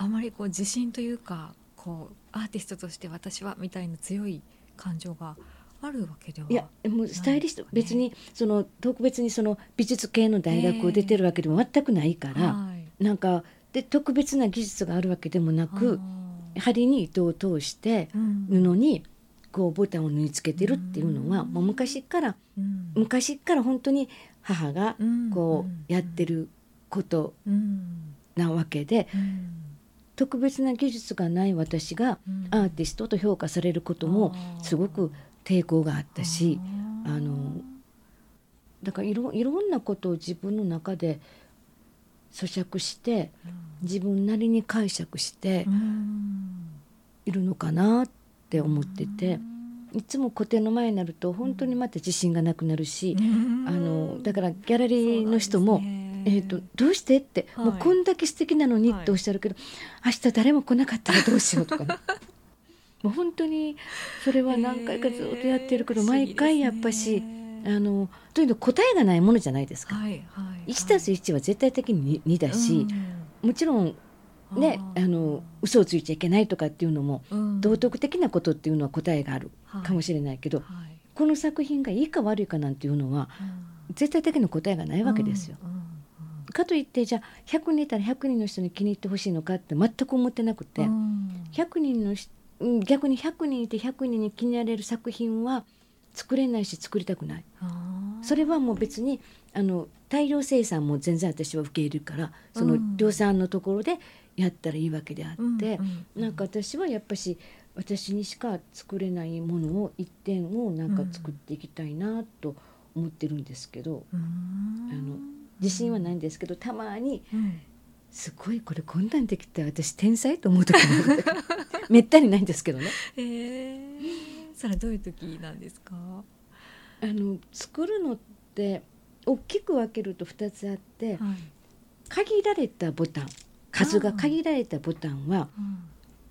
あまりこう自信というかこうアーティストとして私はみたいな強い感情があるわけではいやもうスタイリスト、ね別にその特別にその美術系の大学を出てるわけでも全くないから、はい。なんかで特別な技術があるわけでもなく針に糸を通してうん。布にこうボタンを縫い付けてるっていうのは、うん。もう昔からうん。昔から本当に母がうん。こうやってることうん。なわけでうん特別な技術がない私がうん。アーティストと評価されることもすごく抵抗があったしあのだからいろいろんなことを自分の中で咀嚼して自分なりに解釈してうん。いるのかなって思ってていつも個展の前になると本当にまた自信がなくなるしうん。あのだからギャラリーの人もえー、とどうしてって、はい。もうこんだけ素敵なのにっておっしゃるけど、明日誰も来なかったらどうしようとかね。もう本当にそれは何回かずっとやってるけど、毎回やっぱし、あのというの答えがないものじゃないですか。はいはい。1たす1は絶対的に 2, だし、もちろんねあの嘘をついちゃいけないとかっていうのも道徳的なことっていうのは答えがあるかもしれないけど、れはい。この作品がいいか悪いかなんていうのは絶対的な答えがないわけですよ。うんうんかといってじゃあ100人いたら100人の人に気に入ってほしいのかって全く思ってなくて、うん。100人の逆に100人いて100人に気に入られる作品は作れないし作りたくない。それはもう別にあの大量生産も全然私は受け入れるからそのうん。量産のところでやったらいいわけであって、うんうん。なんか私はやっぱし私にしか作れないものを一点をなんか作っていきたいなと思ってるんですけど、うん。あの自信はないんですけどたまにうん。すごいこれこんなんできた私天才と思う時もあるめったにないんですけどね。えー。それはどういう時なんですか？あの作るのって大きく分けると2つあってはい。限られたボタン数が限られたボタンはうん。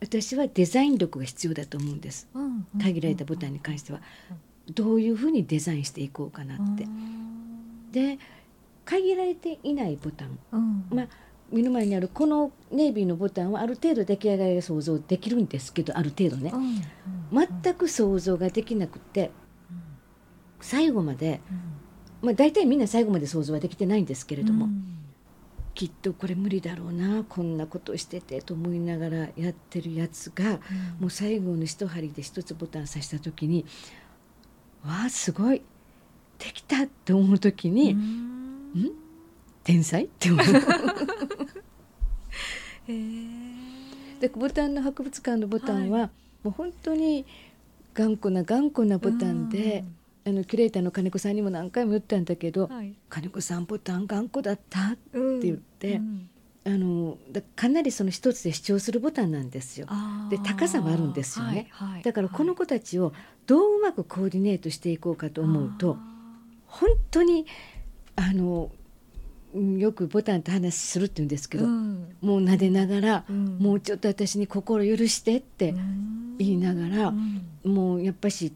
私はデザイン力が必要だと思うんです。うんうん限られたボタンに関しては。どういうふうにデザインしていこうかなって。で限られていないボタン。うん。まあ目の前にあるこのネイビーのボタンはある程度出来上がりが想像できるんですけどある程度ね。うんうん全く想像ができなくてうん最後まで、うん。まあ、大体みんな最後まで想像はできてないんですけれども、うん。きっとこれ無理だろうなこんなことしててと思いながらやってるやつがもう最後の一針で一つボタン刺した時にわあすごいできたって思う時に、うんん天才？って思う。でボタンの博物館のボタンは、もう本当に頑固な頑固なボタンで、あのキュレーターの金子さんにも何回も言ったんだけどうんはい「金子さんボタン頑固だった」ってうん言ってうん。あのだかなりその一つで主張するボタンなんですよ。で高さもあるんですよね。はいはい。だからこの子たちをどううまくコーディネートしていこうかと思うと本当にあのうんよくボタンと話するって言うんですけど、うん。もう撫でながら、うん。もうちょっと私に心許してって言いながら、うん。もうやっぱし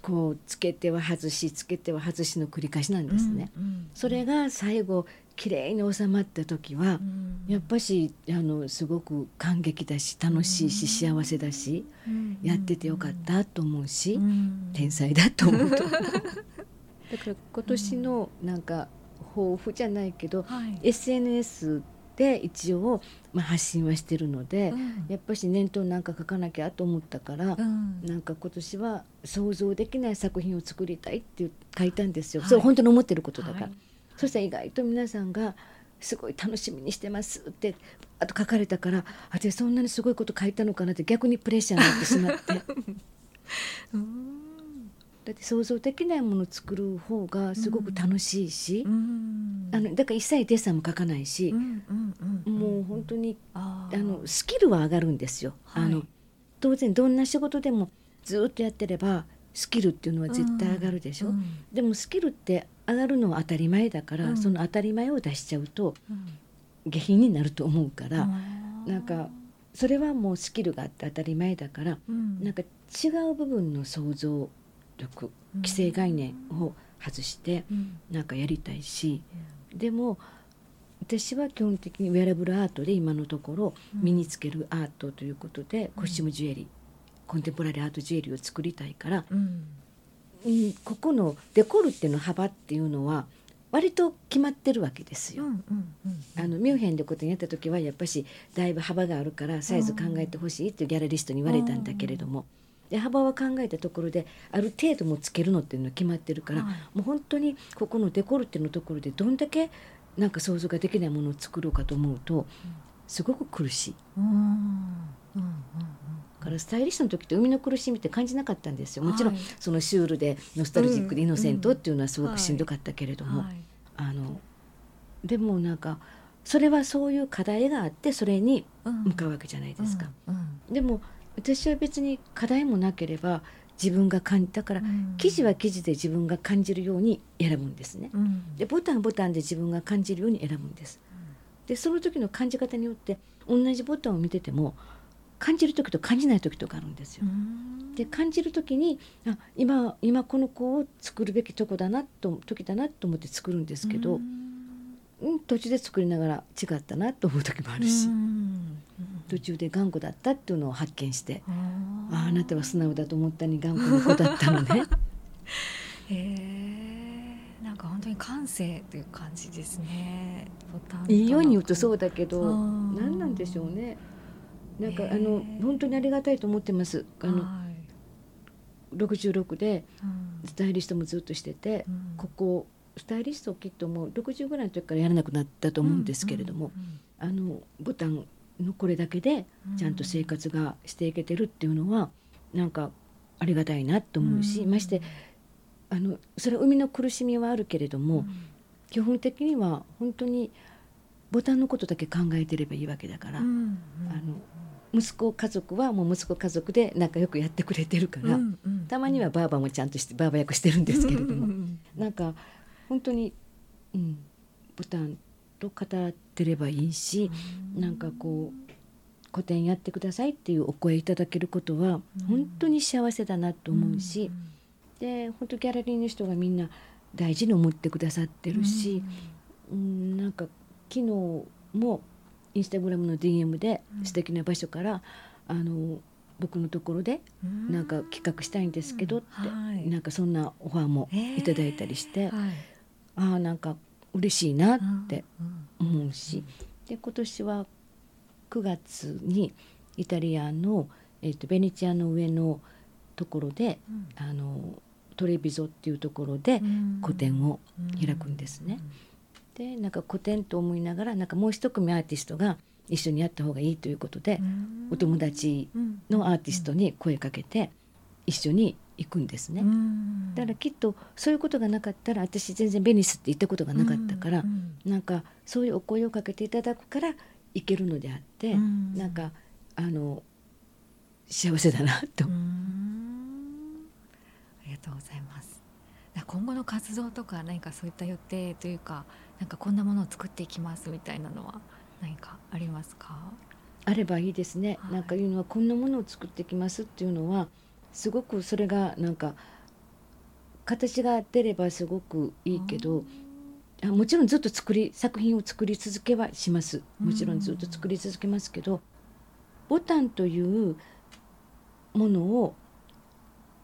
こうつけては外しつけては外しの繰り返しなんですね。うんそれが最後綺麗に収まった時は、うん。やっぱしあのすごく感激だし楽しいし幸せだし、うん。やっててよかったと思うし、うん。天才だと思うとだから今年のなんか抱負じゃないけど、はい。SNS で一応、まあ、発信はしてるので、うん。やっぱし念頭なんか書かなきゃと思ったから、うん。なんか今年は想像できない作品を作りたいって書いたんですよ、はい。それ本当に思ってることだから、はい。そしたら意外と皆さんが「すごい楽しみにしてます」ってあと書かれたから私そんなにすごいこと書いたのかなって逆にプレッシャーになってしまって。う んだって想像できないものを作る方がすごく楽しいし、うん。あのだから一切デッサンも書かないしう、んうんうん。もう本当にあのスキルは上がるんですよ。はい。あの当然どんな仕事でもずっとやってればスキルっていうのは絶対上がるでしょ。うん。でもスキルって上がるのは当たり前だから、うん。その当たり前を出しちゃうとうん。下品になると思うから、あー。なんかそれはもうスキルがあって当たり前だから、うん。なんか違う部分の想像力既成概念を外してうん。なんかやりたいし、でも私は基本的にウェアラブルアートで今のところうん。身につけるアートということで、コスチュームジュエリーコンテンポラリーアートジュエリーを作りたいから、うん。うん、ここのデコルテの幅っていうのは割と決まってるわけですよ。うんうんうん。あのミュンヘンで個展やった時はやっぱしだいぶ幅があるからサイズ考えてほしいっていうギャラリストに言われたんだけれども、で幅は考えたところである程度もつけるのっていうのは決まってるから、はい。もう本当にここのデコルテのところでどんだけなんか想像ができないものを作ろうかと思うとすごく苦しい。からスタイリストの時って生みの苦しみって感じなかったんですよ。もちろんはい。そのシュールでノスタルジックでイノセントっていうのはすごくしんどかったけれども、はい。あのでもなんかそれはそういう課題があってそれにうん向かうわけじゃないですか。うん。でも私は別に課題もなければ自分が感じだからうん。記事は記事で自分が感じるように選ぶんですね。うん。でボタンはボタンで自分が感じるように選ぶんです。でその時の感じ方によって同じボタンを見てても感じる時と感じない時とかあるんですよ。う。ん。で感じる時にあ今今この子を作るべきとこだなと時だなと思って作るんですけど、うん。うん、途中で作りながら違ったなと思う時もあるし、うん途中で頑固だったっていうのを発見して、ああなたは素直だと思ったに頑固な子だったのね。へえなんか本当に感性という感じですね。ボタンいいように言うとそううだけど何なんでしょうね。なんかあの本当にありがたいと思ってます。あのはい。66でうん。スタイリストもずっとしてて、うん。ここスタイリストをきっともう60ぐらいの時からやらなくなったと思うんですけれども、あのボタンのこれだけでちゃんと生活がしていけてるっていうのはなんかありがたいなと思うし、うん。ましてあのそれは生みの苦しみはあるけれども、基本的には本当にボタンのことだけ考えてればいいわけだから、うん。うん。あの息子家族はもう息子家族で仲良くやってくれてるから、うん。うん。たまにはバーバもちゃんとしてバーバ役してるんですけれども、うん。うん。なんか本当に、うん、ボタンと語ってればいいし、なんかこう個展やってくださいっていうお声いただけることはうん。本当に幸せだなと思うし、ん。で本当ギャラリーの人がみんな大事に思ってくださってるし、うん、なんか昨日もインスタグラムの DM でうん。素敵な場所から、あの僕のところでうん。なんか企画したいんですけどって、はい。なんかそんなオファーもいただいたりして、はい。ああなんか嬉しいなってうん思うし、で今年は9月にイタリアの、えー、とベネチアの上のところでうん。あのトレビゾっていうところでうん。個展を開くんですね。でなんか個展と思いながらなんかもう一組アーティストが一緒にやった方がいいということで、うん。お友達のアーティストに声かけて一緒に行くんですね。うんだからきっとそういうことがなかったら私全然ベニスって行ったことがなかったから、うんなんかそういうお声をかけていただくから行けるのであって、うんなんかあの幸せだなとありがとうございます。今後の活動とか何かそういった予定というか、なんかこんなものを作っていきますみたいなのは何かありますか？あればいいですね、はいなんかいうのはこんなものを作ってきますっていうのはすごくそれがなんか形が出ればすごくいいけど、あもちろんずっと作り作品を作り続けはします。もちろんずっと作り続けますけど、ボタンというものを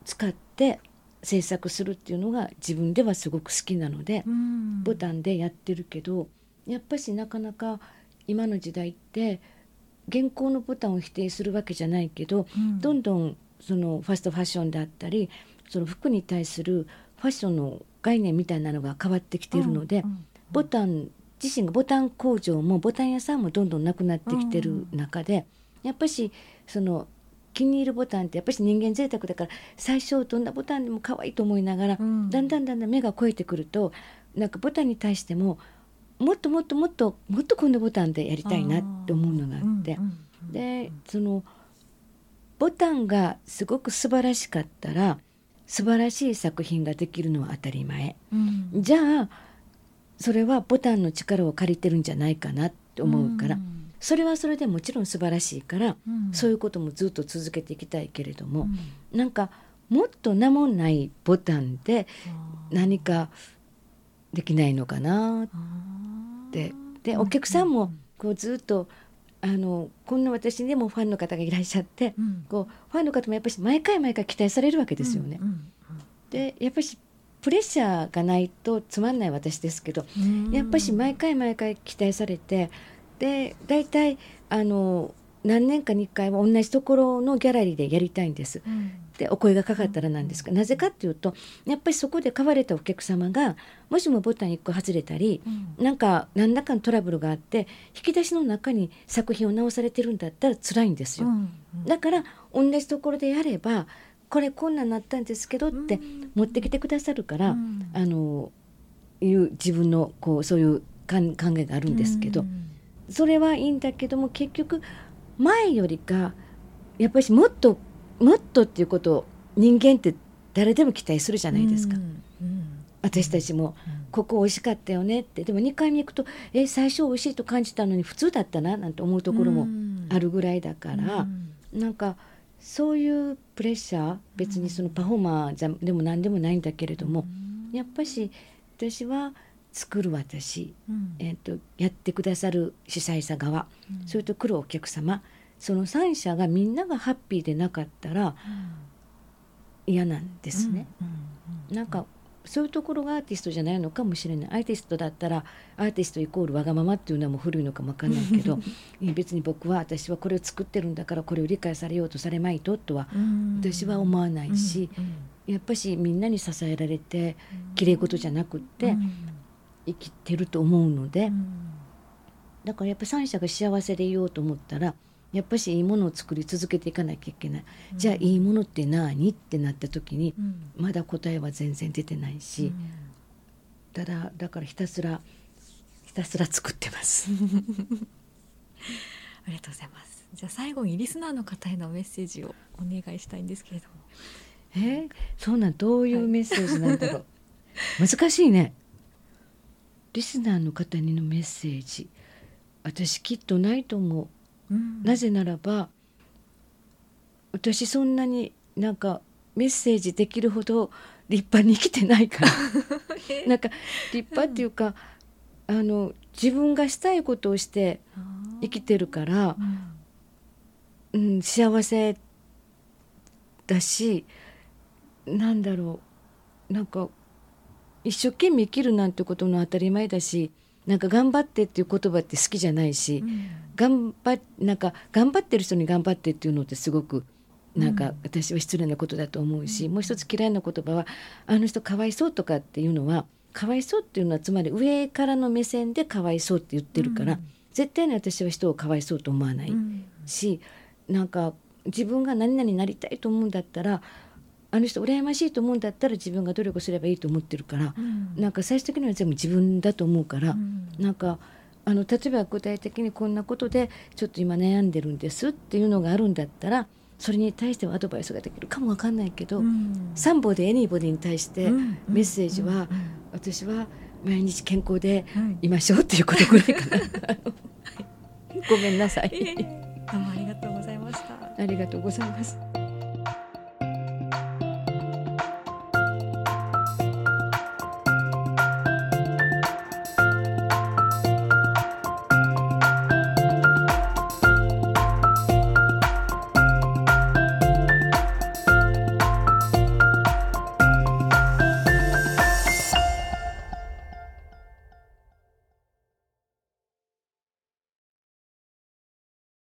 使って制作するっていうのが自分ではすごく好きなので、うん。ボタンでやってるけどやっぱしなかなか今の時代って現行のボタンを否定するわけじゃないけど、うん。どんどんそのファストファッションだったりその服に対するファッションの概念みたいなのが変わってきているので、ボタン自身がボタン工場もボタン屋さんもどんどんなくなってきてる中で、やっぱしその気に入るボタンってやっぱし人間贅沢だから最初どんなボタンでも可愛いと思いながら、うん。だんだんだんだん目が肥えてくるとなんかボタンに対してももっともっともっともっとこんなボタンでやりたいなって思うのがあってでそのボタンがすごく素晴らしかったら素晴らしい作品ができるのは当たり前。うん。じゃあそれはボタンの力を借りてるんじゃないかなって思うから、ん。それはそれでもちろん素晴らしいから、うん。そういうこともずっと続けていきたいけれども、うん。なんかもっと名もないボタンで何かできないのかなって。ででお客さんもこうずっとあのこんな私にもファンの方がいらっしゃって、うんこうファンの方もやっぱり毎回毎回期待されるわけですよね。でやっぱりプレッシャーがないとつまんない私ですけどうんやっぱし毎回毎回期待されてで大体あの何年かに1回は同じところのギャラリーでやりたいんです。うんでお声がかかったらなんですがなぜかっていうとやっぱりそこで買われたお客様がもしもボタン1個外れたりうん。なんか何らかのトラブルがあって引き出しの中に作品を直されてるんだったら辛いんですよ。うんだから同じところでやればこれこんなんなったんですけどってうん。持ってきてくださるから、うん。あのいう自分のこうそういう考えがあるんですけど、うん。それはいいんだけども結局前よりかやっぱりもっともっとっていうことを人間って誰でも期待するじゃないですか、うんうん私たちもうん。ここ美味しかったよねって。でも2回目行くとえ最初美味しいと感じたのに普通だったななんて思うところもあるぐらいだから、うん。なんかそういうプレッシャー別にそのパフォーマーじゃでも何でもないんだけれども、やっぱし私は作る私、うん。えー、とやってくださる主催者側、うん。それと来るお客様その3者がみんながハッピーでなかったら嫌なんですね。なんかそういうところがアーティストじゃないのかもしれない。アーティストだったらアーティストイコールわがままっていうのはもう古いのかもわかんないけど別に僕は私はこれを作ってるんだからこれを理解されようとされまいととはうん私は思わないし、うんやっぱしみんなに支えられてきれい事じゃなくってうん。生きてると思うので、うん。だからやっぱ三者が幸せでいようと思ったらやっぱしいいものを作り続けていかなきゃいけない、じゃあいいものって何ってなった時にうん。まだ答えは全然出てないし、うん。ただだからひたすらひたすら作ってます。ありがとうございます。じゃあ最後にリスナーの方へのメッセージをお願いしたいんですけれども。え？ーそんなんどういうメッセージなんだろう、難しいね。リスナーの方にのメッセージ。私きっとないと思ううん。なぜならば私そんなになんかメッセージできるほど立派に生きてないから。なんか立派っていうか、あの自分がしたいことをして生きてるからう、ん。うん、幸せだしなんだろう。なんか一生懸命生きるなんてことの当たり前だしなんか頑張ってっていう言葉って好きじゃないし、頑張っなんか頑張ってる人に頑張ってっていうのってすごくなんかうん。私は失礼なことだと思うし、もう一つ嫌いな言葉はあの人かわいそうとかっていうのはかわいそうっていうのはつまり上からの目線でかわいそうって言ってるから、うん。絶対に私は人をかわいそうと思わないうん。し、なんか自分が何々になりたいと思うんだったらあの人羨ましいと思うんだったら自分が努力すればいいと思ってるから、うんなんか最終的には全部自分だと思うから。うん。なんかあの例えば具体的にこんなことでちょっと今悩んでるんですっていうのがあるんだったらそれに対してはアドバイスができるかもわかんないけど、うん。サンボでエニーボディに対してうん。メッセージは私は毎日健康ではいいましょうっていうことぐらいかな。ごめんなさい。どうもありがとうございました。ありがとうございます